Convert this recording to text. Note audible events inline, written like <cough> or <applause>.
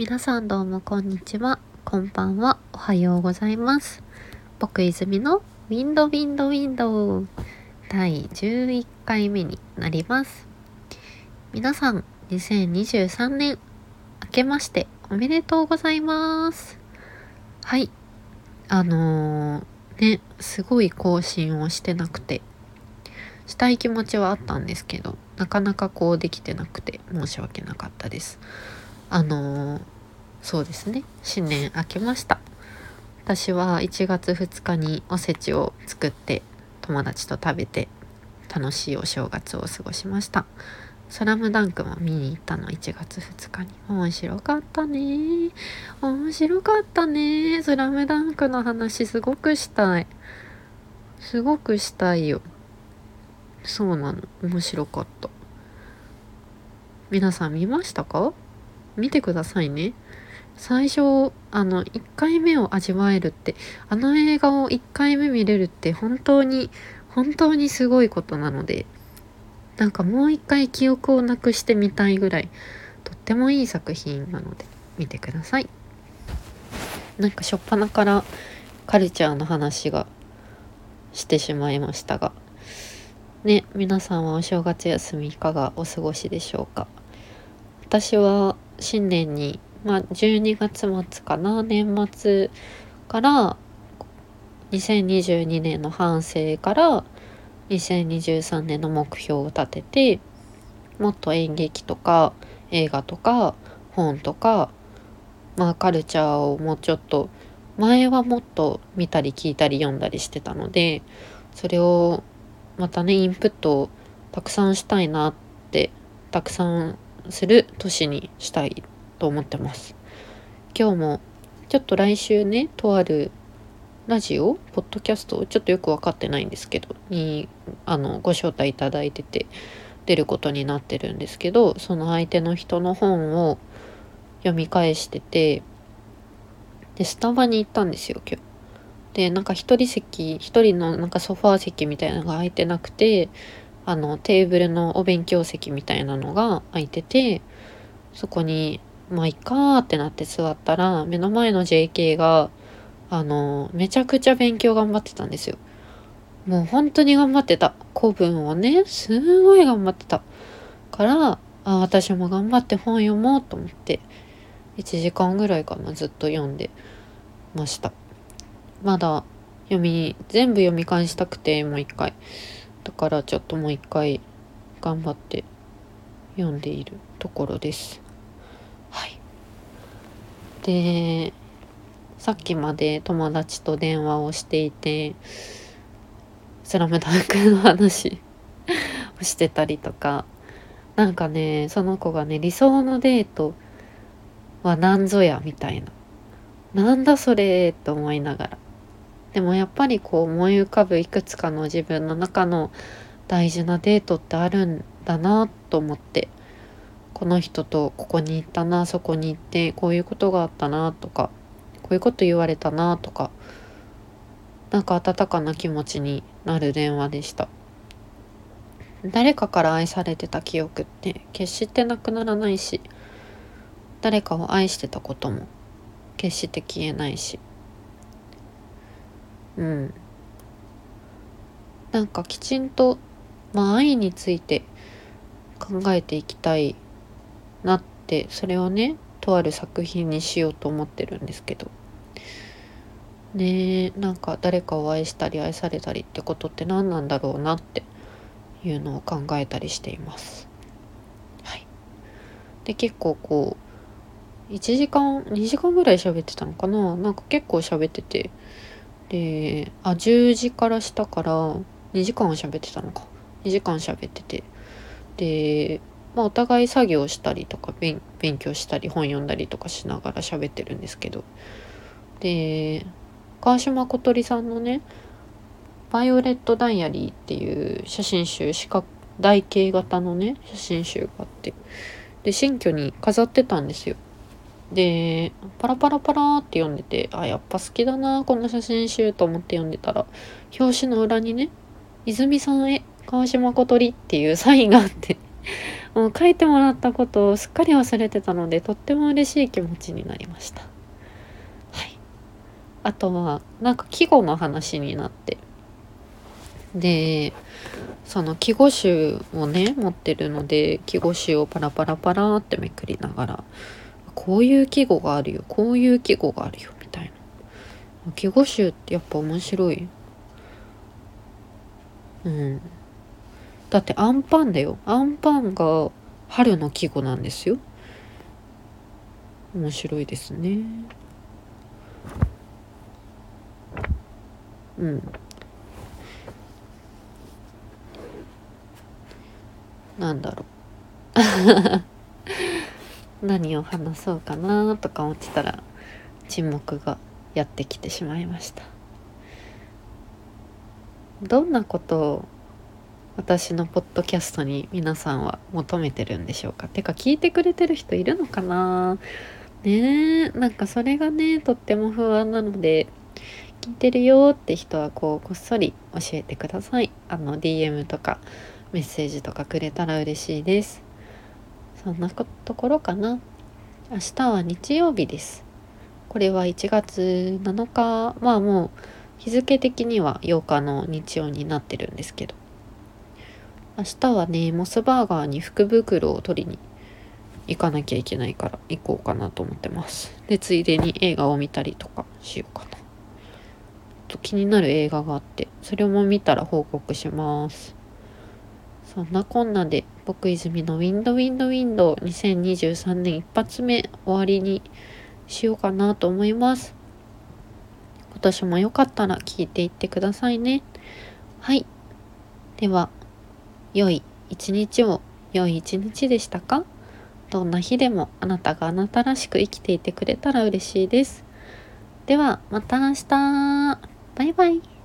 皆さんどうもこんにちは。こんばんは。おはようございます。僕泉のウィンドウィンドウィンドウ第11回目になります。皆さん、2023年明けましておめでとうございます。はい。あのー、ね、すごい更新をしてなくて、したい気持ちはあったんですけど、なかなかこうできてなくて申し訳なかったです。あのそうですね。新年明けました。私は1月2日におせちを作って友達と食べて楽しいお正月を過ごしました。スラムダンクも見に行ったの1月2日に。面白かったね。面白かったね。スラムダンクの話すごくしたい。すごくしたいよ。そうなの。面白かった。皆さん見ましたか？見てくださいね。最初あの1回目を味わえるってあの映画を1回目見れるって本当に本当にすごいことなのでなんかもう一回記憶をなくしてみたいぐらいとってもいい作品なので見てください。なんか初っ端からカルチャーの話がしてしまいましたがね皆さんはお正月休みいかがお過ごしでしょうか？私は新年にまあ、12月末かな年末から2022年の反省から2023年の目標を立ててもっと演劇とか映画とか本とかまあカルチャーをもうちょっと前はもっと見たり聞いたり読んだりしてたのでそれをまたねインプットをたくさんしたいなってたくさんする年にしたいと思ってます今日もちょっと来週ねとあるラジオポッドキャストちょっとよく分かってないんですけどにあのご招待いただいてて出ることになってるんですけどその相手の人の本を読み返しててでスタバに行ったんですよ今日。でなんか一人席一人のなんかソファー席みたいなのが空いてなくてあのテーブルのお勉強席みたいなのが空いててそこにまあいっかーってなって座ったら目の前の JK があのめちゃくちゃ勉強頑張ってたんですよ。もう本当に頑張ってた。古文をねすごい頑張ってた。からあ私も頑張って本読もうと思って1時間ぐらいかなずっと読んでました。まだ読み全部読み返したくてもう一回。だからちょっともう一回頑張って読んでいるところですはい。で、さっきまで友達と電話をしていて、スラムダンクの話をしてたりとか、なんかね、その子がね、理想のデートは何ぞや、みたいな。なんだそれと思いながら。でもやっぱりこう思い浮かぶいくつかの自分の中の大事なデートってあるんだなと思ってこの人とここに行ったなそこに行ってこういうことがあったなとかこういうこと言われたなとかなんか温かな気持ちになる電話でした。誰かから愛されてた記憶って決してなくならないし誰かを愛してたことも決して消えないしうん。なんかきちんとまあ愛について考えていきたいなってそれをねとある作品にしようと思ってるんですけど。ねえなんか誰かを愛したり愛されたりってことって何なんだろうなっていうのを考えたりしています。はい、で結構こう1時間2時間ぐらい喋ってたのかな？なんか結構喋ってて。であ10時からしたから2時間は喋ってたのか。2時間喋ってて。でまあ、お互い作業したりとか勉強したり本読んだりとかしながら喋ってるんですけど。で川島小鳥さんのね「バイオレット・ダイアリー」っていう写真集四角台形型のね写真集があって。で新居に飾ってたんですよ。でパラパラパラって読んでてあやっぱ好きだなこの写真集と思って読んでたら。表紙の裏にね「泉さんへ川島小鳥」っていうサインがあって <laughs> もう書いてもらったことをすっかり忘れてたのでとっても嬉しい気持ちになりました。はい。あとはなんか季語の話になって。でその季語集をね持ってるので季語集をパラパラパラってめくりながらこういう季語があるよ。こういう季語があるよ。みたいな。季語集ってやっぱ面白い。うん。だってアンパンだよ。アンパンが春の季語なんですよ。面白いですね。うん。なんだろう。<laughs> 何を話そうかなとか思ってたら沈黙がやってきてしまいました。どんなことを私のポッドキャストに皆さんは求めてるんでしょうか？てか聞いてくれてる人いるのかな？ねえなんかそれがねとっても不安なので聞いてるよって人はこうこっそり教えてください。あの DM とかメッセージとかくれたら嬉しいです。そんなところかな。明日は日曜日です。これは1月7日。まあもう日付的には8日の日曜になってるんですけど。明日はねモスバーガーに福袋を取りに行かなきゃいけないから行こうかなと思ってます。でついでに映画を見たりとかしようかなと気になる映画があってそれも見たら報告します。そんなこんなで僕泉のウィンドウィンドウィンド2023年一発目終わりにしようかなと思います。今年もよかったら聞いていってくださいね。はい。では良い一日を良い一日でしたか？どんな日でもあなたがあなたらしく生きていてくれたら嬉しいです。ではまた明日。バイバイ。